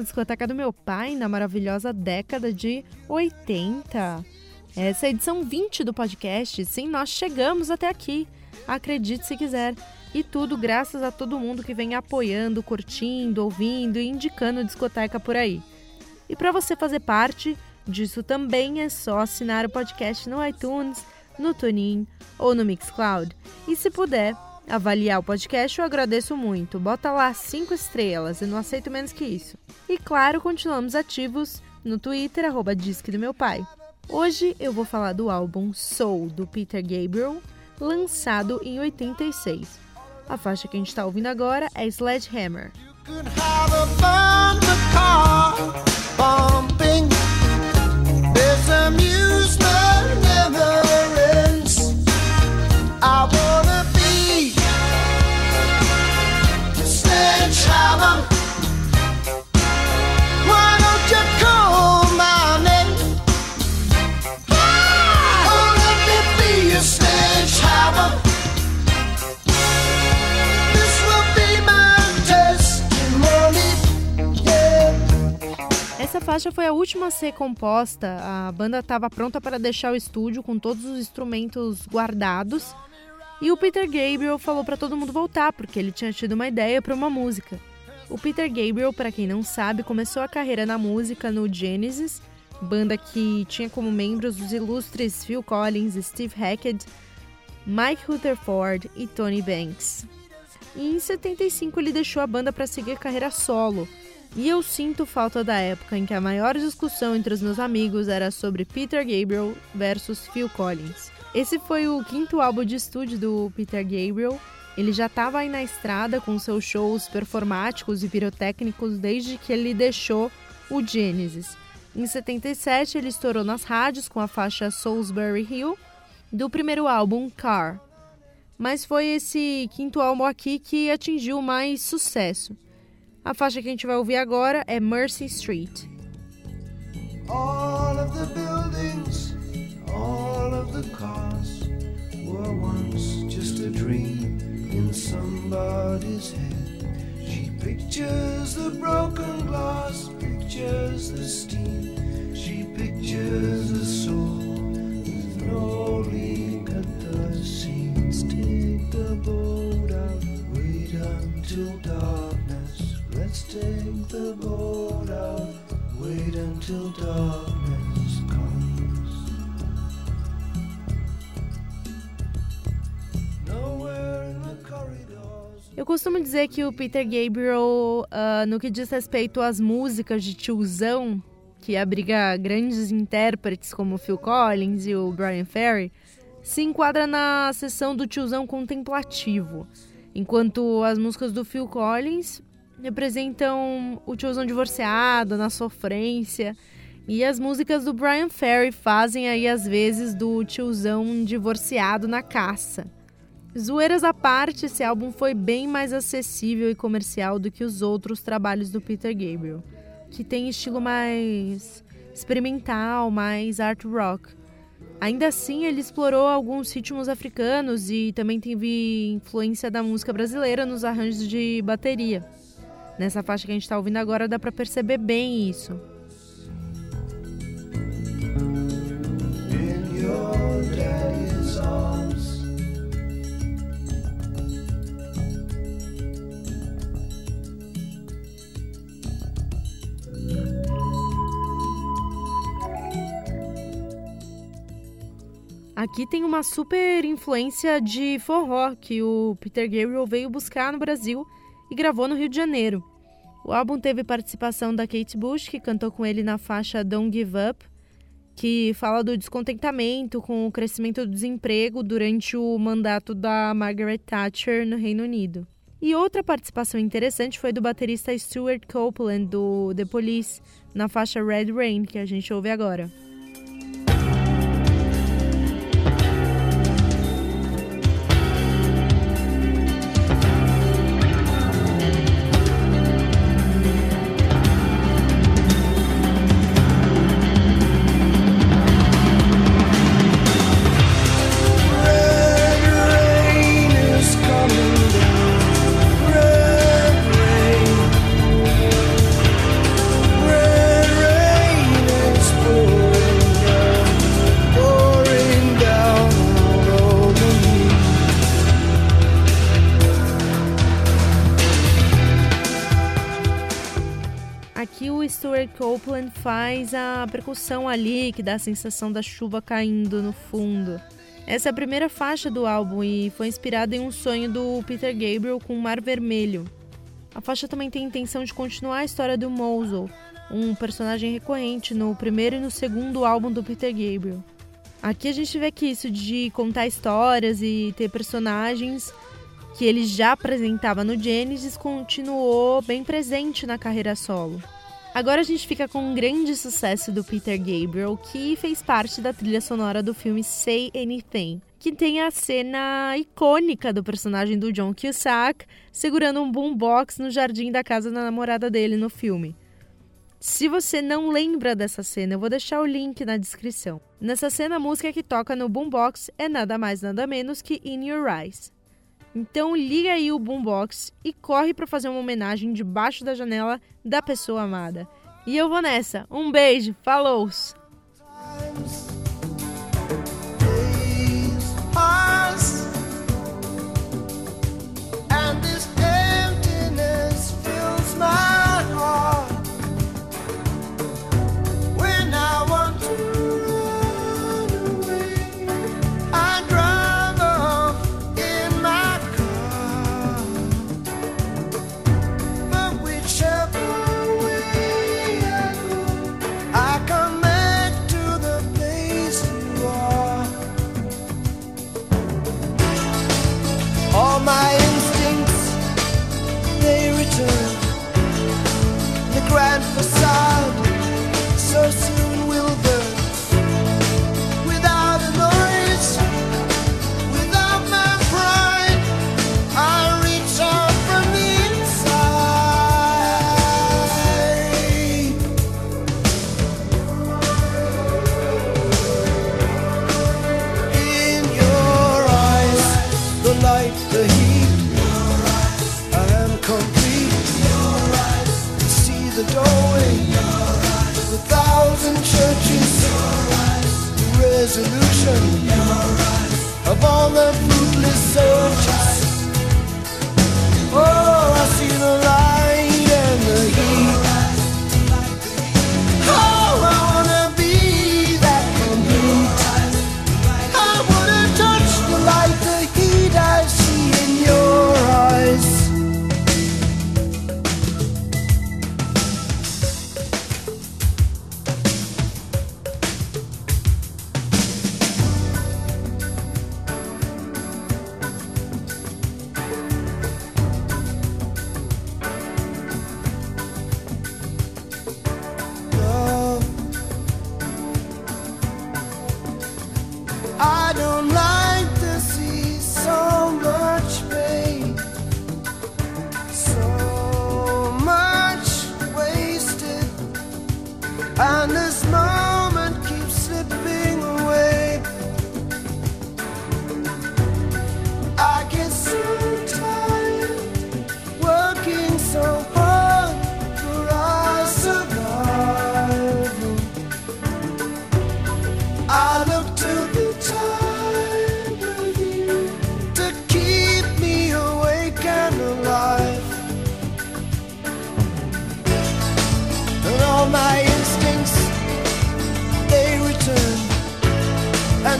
Uhul! Começando a discoteca do meu pai na maravilhosa década de 80. Essa é a edição 20 do podcast. Sim, nós chegamos até aqui. Acredite se quiser. E tudo graças a todo mundo que vem apoiando, curtindo, ouvindo e indicando discoteca por aí. E para você fazer parte disso também é só assinar o podcast no iTunes, no TuneIn ou no Mixcloud. E se puder, avaliar o podcast, eu agradeço muito. Bota lá cinco estrelas, eu não aceito menos que isso. E claro, continuamos ativos no Twitter, arroba Disque do Meu Pai. Hoje eu vou falar do álbum Soul, do Peter Gabriel, lançado em 86. A faixa que a gente está ouvindo agora é Sledgehammer. could Essa faixa foi a última a ser composta. A banda estava pronta para deixar o estúdio com todos os instrumentos guardados. E o Peter Gabriel falou para todo mundo voltar, porque ele tinha tido uma ideia para uma música. O Peter Gabriel, para quem não sabe, começou a carreira na música no Genesis, banda que tinha como membros os ilustres Phil Collins, Steve Hackett, Mike Rutherford e Tony Banks. E em 75 ele deixou a banda para seguir carreira solo. E eu sinto falta da época em que a maior discussão entre os meus amigos era sobre Peter Gabriel versus Phil Collins. Esse foi o quinto álbum de estúdio do Peter Gabriel. Ele já estava aí na estrada com seus shows performáticos e pirotécnicos desde que ele deixou o Genesis. Em 77 ele estourou nas rádios com a faixa Salisbury Hill do primeiro álbum Car. Mas foi esse quinto álbum aqui que atingiu mais sucesso. A faixa que a gente vai ouvir agora é Mercy Street. All of the buildings, all of the cars were once just a dream in somebody's head. She pictures the broken glass, pictures the steam. Take the boat out, wait until darkness comes. Eu costumo dizer que o Peter Gabriel, ah, no que diz respeito às músicas de tiozão, que abriga grandes intérpretes como Phil Collins e o Brian Ferry, se enquadra na seção do tiozão contemplativo, enquanto as músicas do Phil Collins representam o tiozão divorciado, na sofrência, e as músicas do Brian Ferry fazem aí às vezes do tiozão divorciado na caça. Zoeiras à parte, esse álbum foi bem mais acessível e comercial do que os outros trabalhos do Peter Gabriel, que tem estilo mais experimental, mais art rock. Ainda assim, ele explorou alguns ritmos africanos e também teve influência da música brasileira nos arranjos de bateria. Nessa faixa que a gente está ouvindo agora dá para perceber bem isso. Aqui tem uma super influência de forró que o Peter Gabriel veio buscar no Brasil e gravou no Rio de Janeiro. O álbum teve participação da Kate Bush, que cantou com ele na faixa Don't Give Up, que fala do descontentamento com o crescimento do desemprego durante o mandato da Margaret Thatcher no Reino Unido. E outra participação interessante foi do baterista Stuart Copeland do The Police na faixa Red Rain, que a gente ouve agora. Copeland faz a percussão ali, que dá a sensação da chuva caindo no fundo. Essa é a primeira faixa do álbum e foi inspirada em um sonho do Peter Gabriel com o Mar Vermelho. A faixa também tem a intenção de continuar a história do Mosul, um personagem recorrente no primeiro e no segundo álbum do Peter Gabriel. Aqui a gente vê que isso de contar histórias e ter personagens que ele já apresentava no Genesis continuou bem presente na carreira solo. Agora a gente fica com um grande sucesso do Peter Gabriel, que fez parte da trilha sonora do filme Say Anything, que tem a cena icônica do personagem do John Cusack segurando um boombox no jardim da casa da namorada dele no filme. Se você não lembra dessa cena, eu vou deixar o link na descrição. Nessa cena, a música que toca no boombox é nada mais nada menos que In Your Eyes. Então liga aí o boombox e corre para fazer uma homenagem debaixo da janela da pessoa amada. E eu vou nessa. Um beijo, falou! Resolution of all the fruitless searches. Oh, I see the light I don't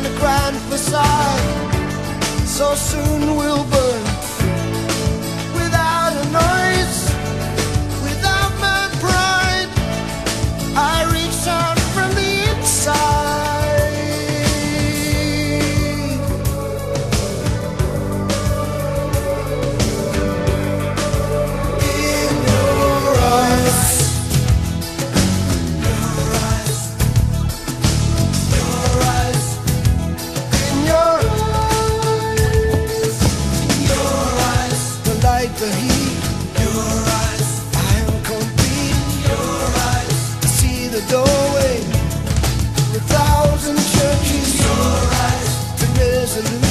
the grand facade. So soon will resolution of all the